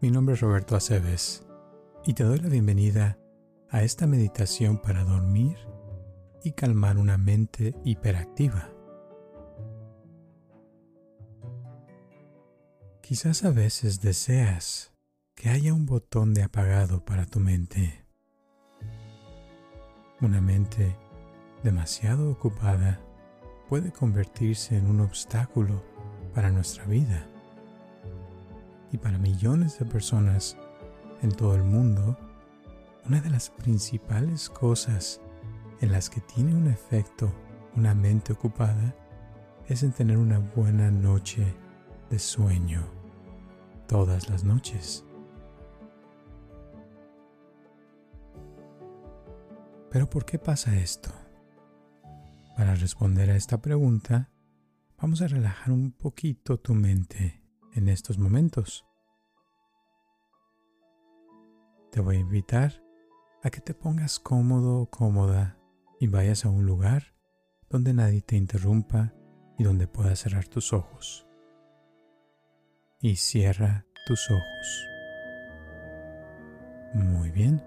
mi nombre es Roberto Aceves y te doy la bienvenida a esta meditación para dormir y calmar una mente hiperactiva. Quizás a veces deseas que haya un botón de apagado para tu mente. Una mente demasiado ocupada puede convertirse en un obstáculo para nuestra vida y para millones de personas en todo el mundo, una de las principales cosas en las que tiene un efecto una mente ocupada es en tener una buena noche de sueño todas las noches. Pero ¿por qué pasa esto? Para responder a esta pregunta, vamos a relajar un poquito tu mente en estos momentos. Te voy a invitar a que te pongas cómodo o cómoda y vayas a un lugar donde nadie te interrumpa y donde puedas cerrar tus ojos. Y cierra tus ojos. Muy bien.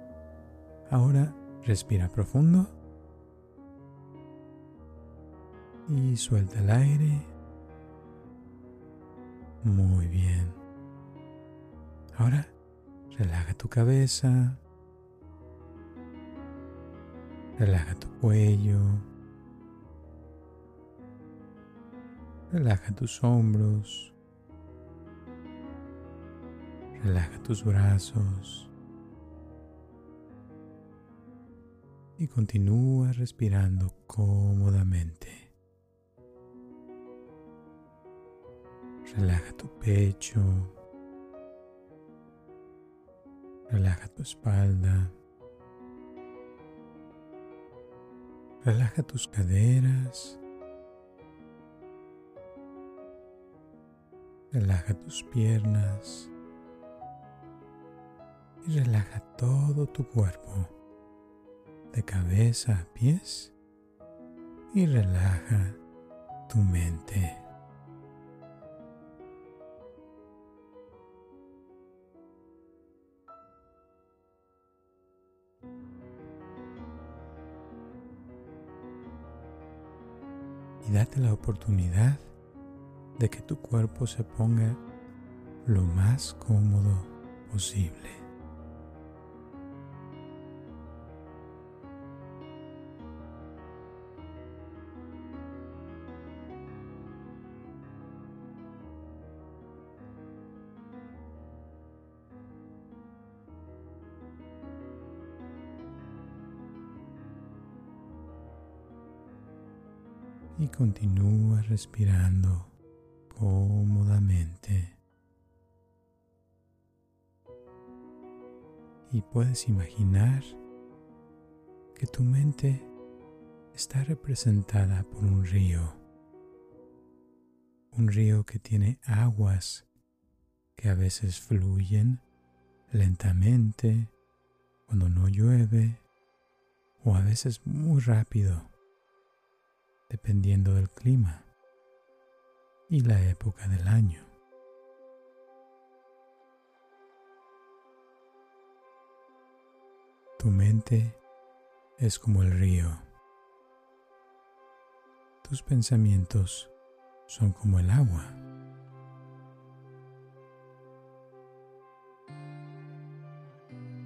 Ahora respira profundo y suelta el aire muy bien. Ahora relaja tu cabeza. Relaja tu cuello. Relaja tus hombros. Relaja tus brazos. Y continúa respirando cómodamente. Relaja tu pecho. Relaja tu espalda. Relaja tus caderas. Relaja tus piernas. Y relaja todo tu cuerpo, de cabeza a pies. Y relaja tu mente. Y date la oportunidad de que tu cuerpo se ponga lo más cómodo posible. Continúa respirando cómodamente. Y puedes imaginar que tu mente está representada por un río. Un río que tiene aguas que a veces fluyen lentamente cuando no llueve o a veces muy rápido dependiendo del clima y la época del año. Tu mente es como el río. Tus pensamientos son como el agua.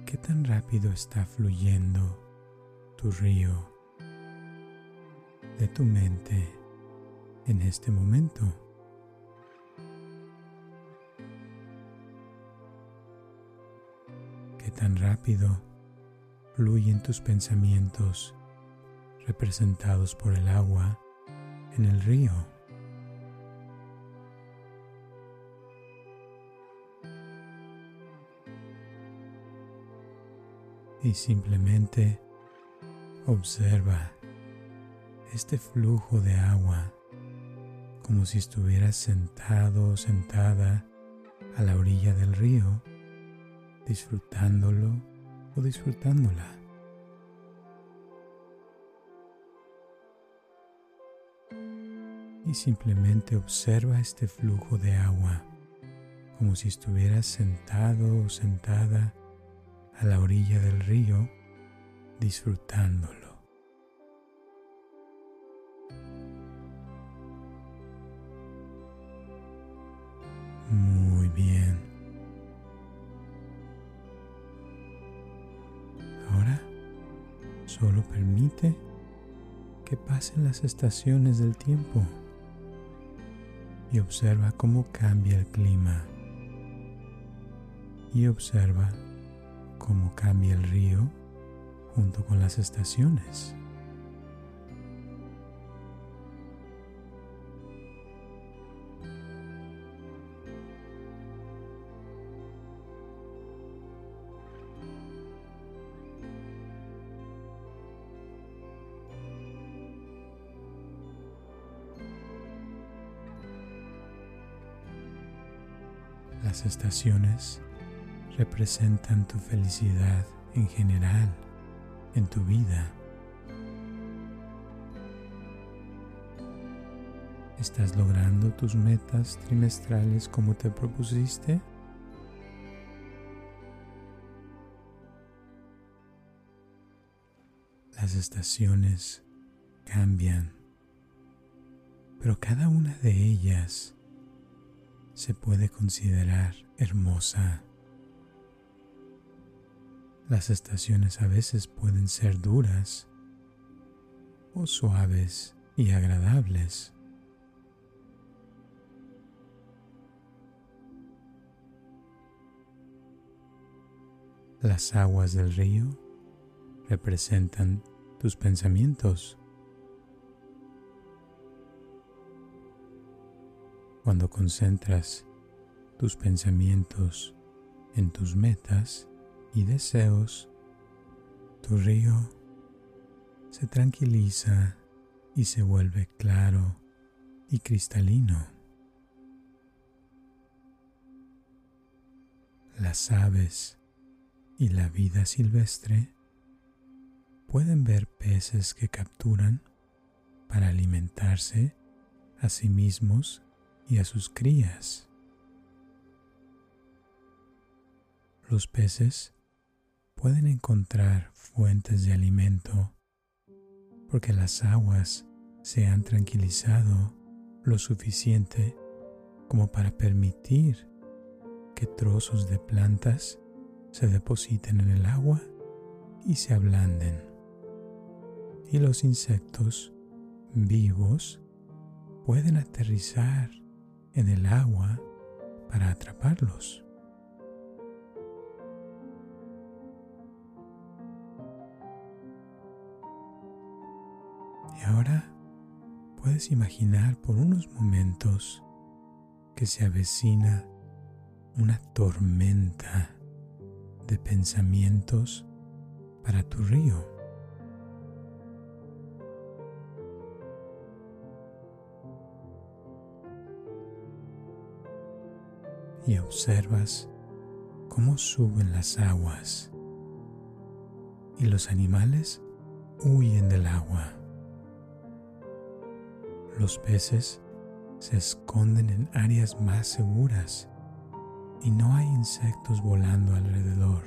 ¿Qué tan rápido está fluyendo tu río de tu mente en este momento. Qué tan rápido fluyen tus pensamientos representados por el agua en el río. y simplemente observa este flujo de agua como si estuvieras sentado o sentada a la orilla del río, disfrutándolo o disfrutándola. Y simplemente observa este flujo de agua como si estuvieras sentado o sentada a la orilla del río disfrutándolo. Bien. Ahora solo permite que pasen las estaciones del tiempo y observa cómo cambia el clima. Y observa cómo cambia el río junto con las estaciones. Estaciones representan tu felicidad en general en tu vida. ¿Estás logrando tus metas trimestrales como te propusiste? Las estaciones cambian, pero cada una de ellas se puede considerar hermosa. Las estaciones a veces pueden ser duras o suaves y agradables. Las aguas del río representan tus pensamientos. Cuando concentras tus pensamientos en tus metas y deseos, tu río se tranquiliza y se vuelve claro y cristalino. Las aves y la vida silvestre pueden ver peces que capturan para alimentarse a sí mismos y a sus crías. Los peces pueden encontrar fuentes de alimento porque las aguas se han tranquilizado lo suficiente como para permitir que trozos de plantas se depositen en el agua y se ablanden. Y los insectos vivos pueden aterrizar en el agua para atraparlos. Y ahora puedes imaginar por unos momentos que se avecina una tormenta de pensamientos para tu río. Y observas cómo suben las aguas y los animales huyen del agua. Los peces se esconden en áreas más seguras y no hay insectos volando alrededor.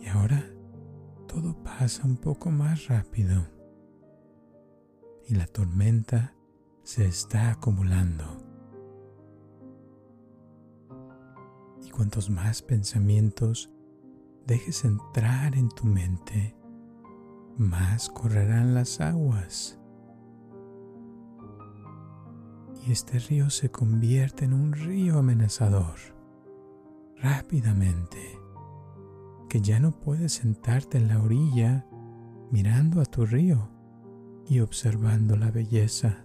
Y ahora todo pasa un poco más rápido y la tormenta se está acumulando. Y cuantos más pensamientos dejes entrar en tu mente, más correrán las aguas. Y este río se convierte en un río amenazador, rápidamente, que ya no puedes sentarte en la orilla mirando a tu río y observando la belleza.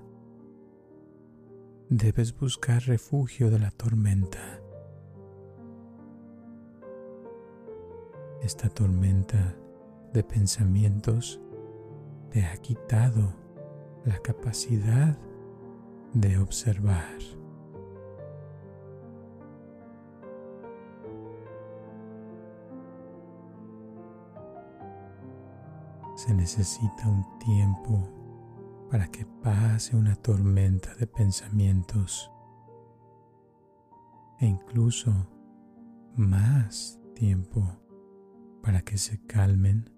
debes buscar refugio de la tormenta. Esta tormenta de pensamientos te ha quitado la capacidad de observar. Se necesita un tiempo para que pase una tormenta de pensamientos e incluso más tiempo para que se calmen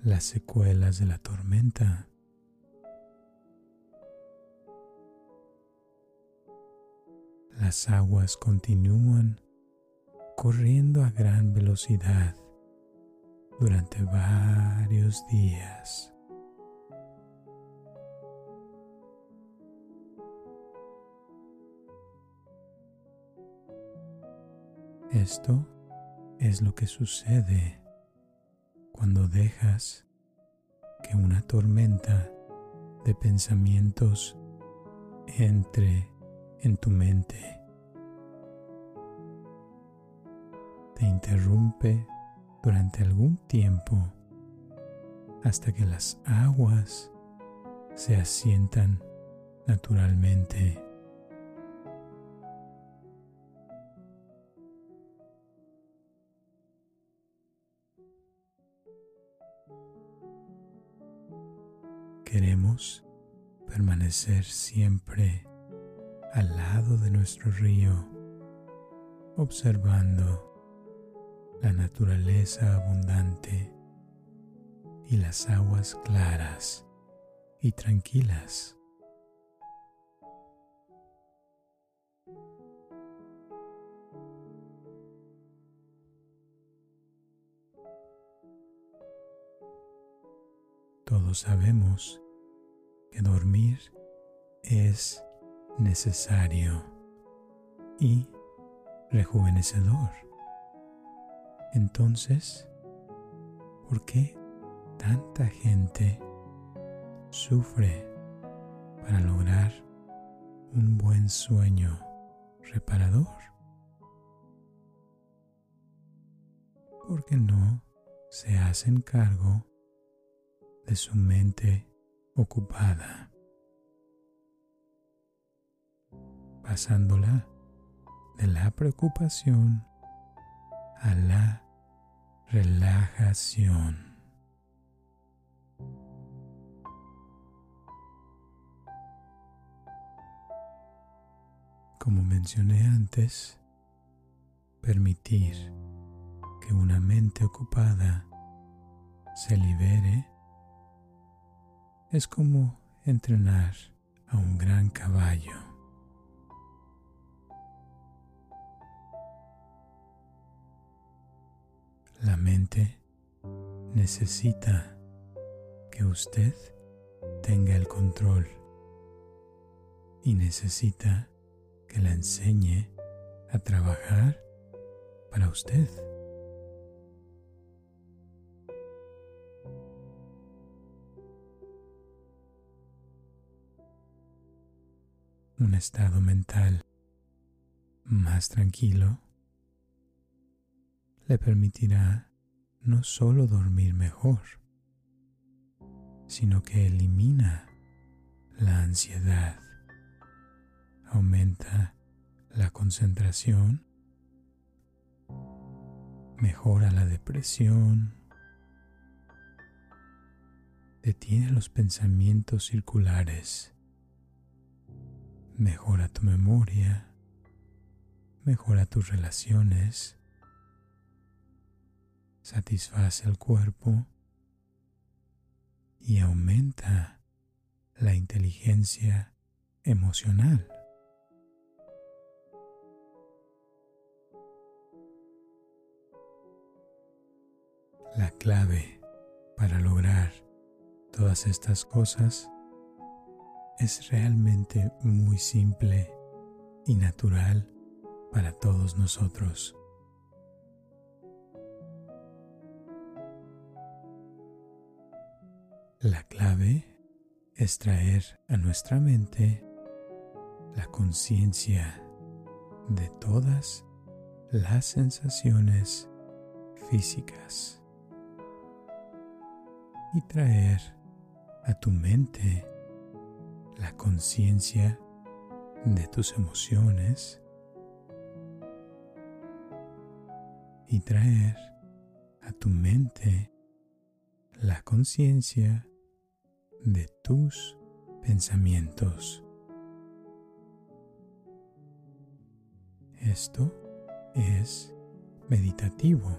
las secuelas de la tormenta. Las aguas continúan corriendo a gran velocidad durante varios días. Esto es lo que sucede cuando dejas que una tormenta de pensamientos entre en tu mente. Te interrumpe durante algún tiempo hasta que las aguas se asientan naturalmente. Queremos permanecer siempre al lado de nuestro río, observando la naturaleza abundante y las aguas claras y tranquilas. Todos sabemos que dormir es necesario y rejuvenecedor. Entonces, ¿por qué tanta gente sufre para lograr un buen sueño reparador? Porque no se hacen cargo de su mente ocupada, pasándola de la preocupación a la relajación. Como mencioné antes, permitir que una mente ocupada se libere es como entrenar a un gran caballo. La mente necesita que usted tenga el control y necesita que la enseñe a trabajar para usted. un estado mental más tranquilo le permitirá no solo dormir mejor, sino que elimina la ansiedad, aumenta la concentración, mejora la depresión, detiene los pensamientos circulares mejora tu memoria, mejora tus relaciones, satisface el cuerpo y aumenta la inteligencia emocional. La clave para lograr todas estas cosas es realmente muy simple y natural para todos nosotros. La clave es traer a nuestra mente la conciencia de todas las sensaciones físicas y traer a tu mente la conciencia de tus emociones y traer a tu mente la conciencia de tus pensamientos. Esto es meditativo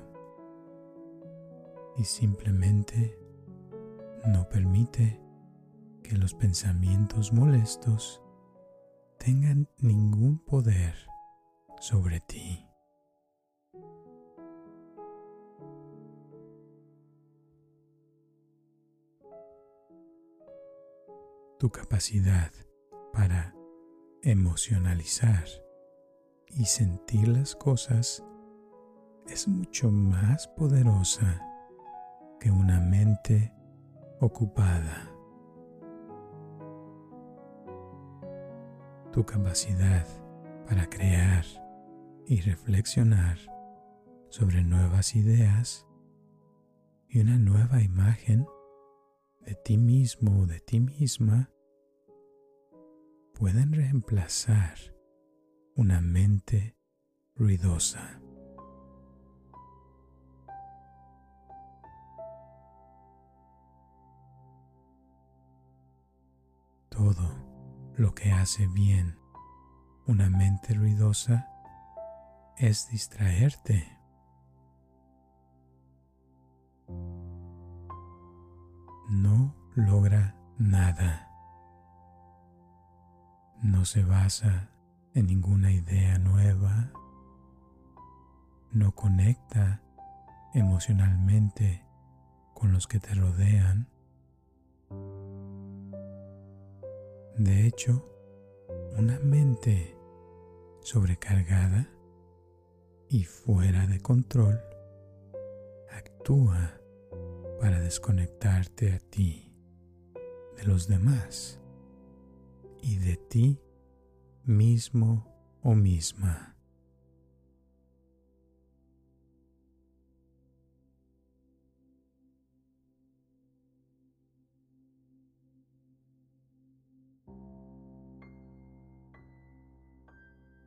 y simplemente no permite que los pensamientos molestos tengan ningún poder sobre ti. Tu capacidad para emocionalizar y sentir las cosas es mucho más poderosa que una mente ocupada. Tu capacidad para crear y reflexionar sobre nuevas ideas y una nueva imagen de ti mismo o de ti misma pueden reemplazar una mente ruidosa. Todo lo que hace bien una mente ruidosa es distraerte. No logra nada. No se basa en ninguna idea nueva. No conecta emocionalmente con los que te rodean De hecho, una mente sobrecargada y fuera de control actúa para desconectarte a ti de los demás y de ti mismo o misma.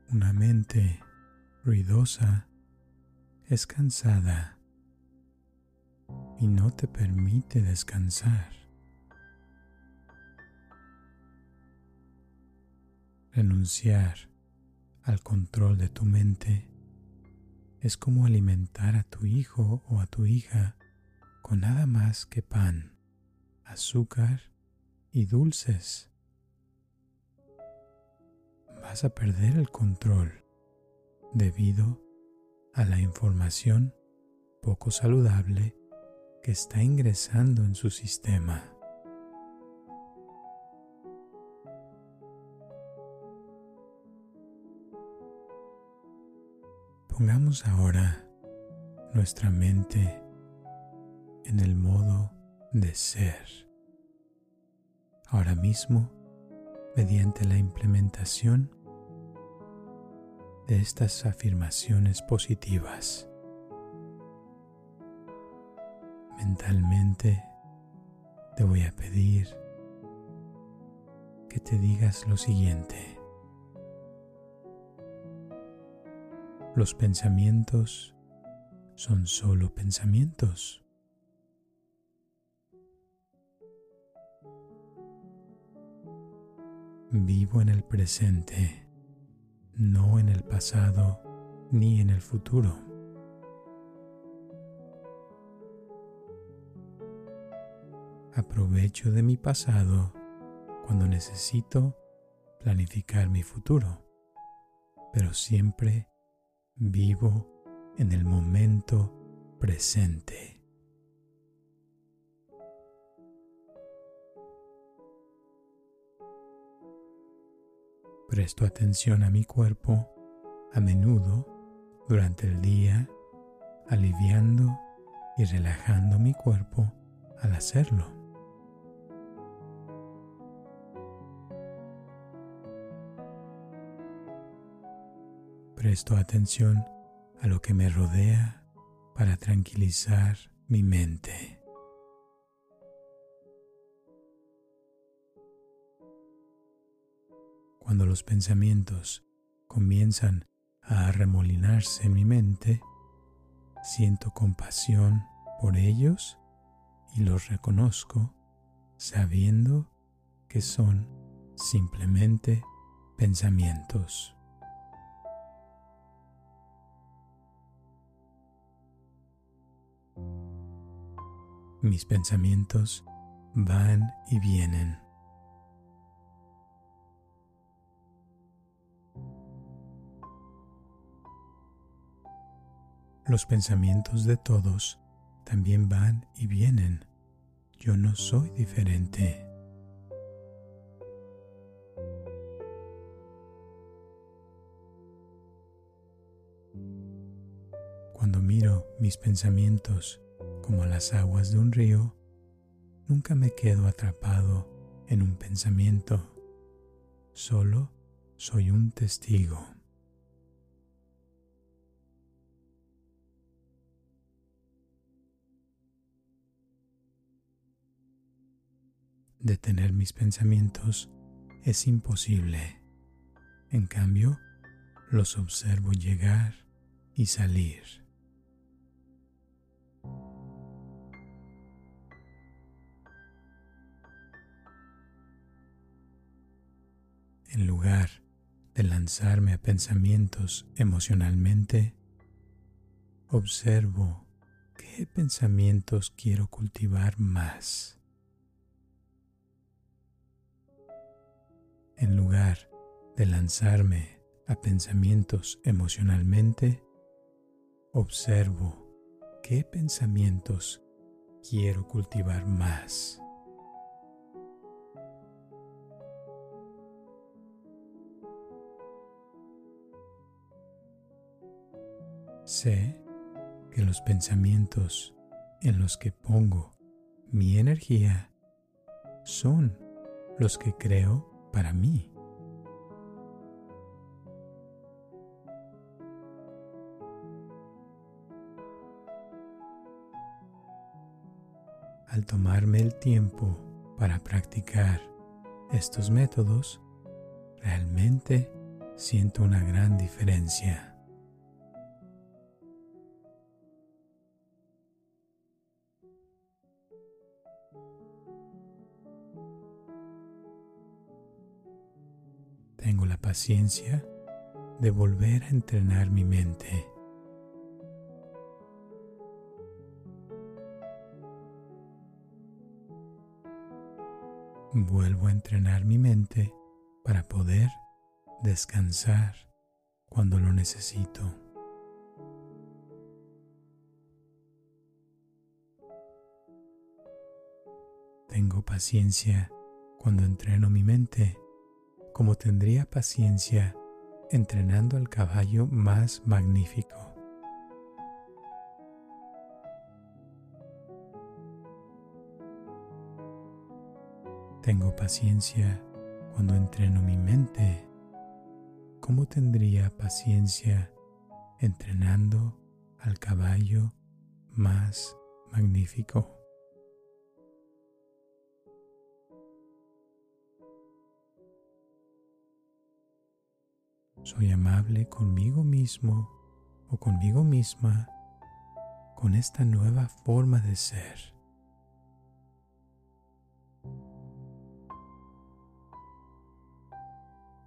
Una mente ruidosa es cansada y no te permite descansar. Renunciar al control de tu mente es como alimentar a tu hijo o a tu hija con nada más que pan, azúcar y dulces vas a perder el control debido a la información poco saludable que está ingresando en su sistema. Pongamos ahora nuestra mente en el modo de ser. Ahora mismo, mediante la implementación de estas afirmaciones positivas. Mentalmente te voy a pedir que te digas lo siguiente. Los pensamientos son solo pensamientos. Vivo en el presente no en el pasado ni en el futuro. Aprovecho de mi pasado cuando necesito planificar mi futuro, pero siempre vivo en el momento presente. Presto atención a mi cuerpo a menudo durante el día, aliviando y relajando mi cuerpo al hacerlo. Presto atención a lo que me rodea para tranquilizar mi mente. Cuando los pensamientos comienzan a arremolinarse en mi mente, siento compasión por ellos y los reconozco sabiendo que son simplemente pensamientos. Mis pensamientos van y vienen. Los pensamientos de todos también van y vienen. Yo no soy diferente. Cuando miro mis pensamientos como las aguas de un río, nunca me quedo atrapado en un pensamiento, solo soy un testigo. Detener mis pensamientos es imposible. En cambio, los observo llegar y salir. En lugar de lanzarme a pensamientos emocionalmente, observo qué pensamientos quiero cultivar más. En lugar de lanzarme a pensamientos emocionalmente, observo qué pensamientos quiero cultivar más. Sé que los pensamientos en los que pongo mi energía son los que creo para mí. Al tomarme el tiempo para practicar estos métodos, realmente siento una gran diferencia. Paciencia de volver a entrenar mi mente. Vuelvo a entrenar mi mente para poder descansar cuando lo necesito. Tengo paciencia cuando entreno mi mente como tendría paciencia entrenando al caballo más magnífico. Tengo paciencia cuando entreno mi mente. ¿Cómo tendría paciencia entrenando al caballo más magnífico? Soy amable conmigo mismo o conmigo misma con esta nueva forma de ser.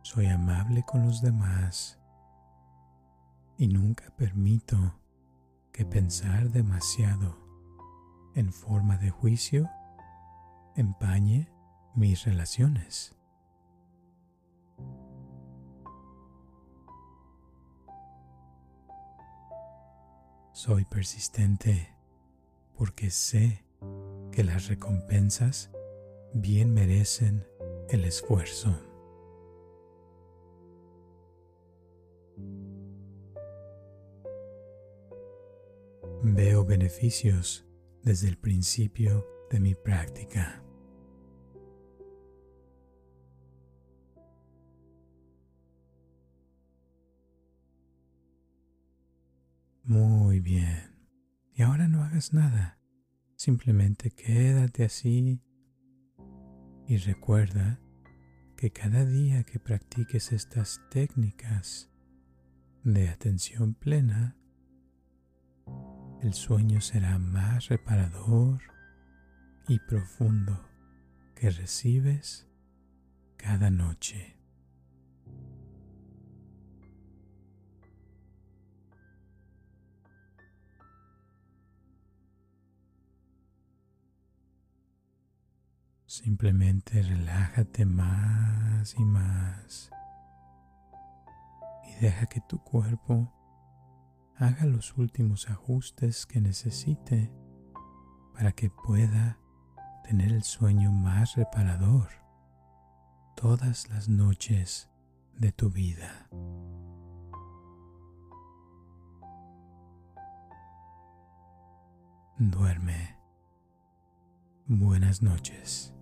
Soy amable con los demás y nunca permito que pensar demasiado en forma de juicio empañe mis relaciones. Soy persistente porque sé que las recompensas bien merecen el esfuerzo. Veo beneficios desde el principio de mi práctica. Muy bien. Y ahora no hagas nada. Simplemente quédate así y recuerda que cada día que practiques estas técnicas de atención plena, el sueño será más reparador y profundo que recibes cada noche. Simplemente relájate más y más y deja que tu cuerpo haga los últimos ajustes que necesite para que pueda tener el sueño más reparador todas las noches de tu vida. Duerme. Buenas noches.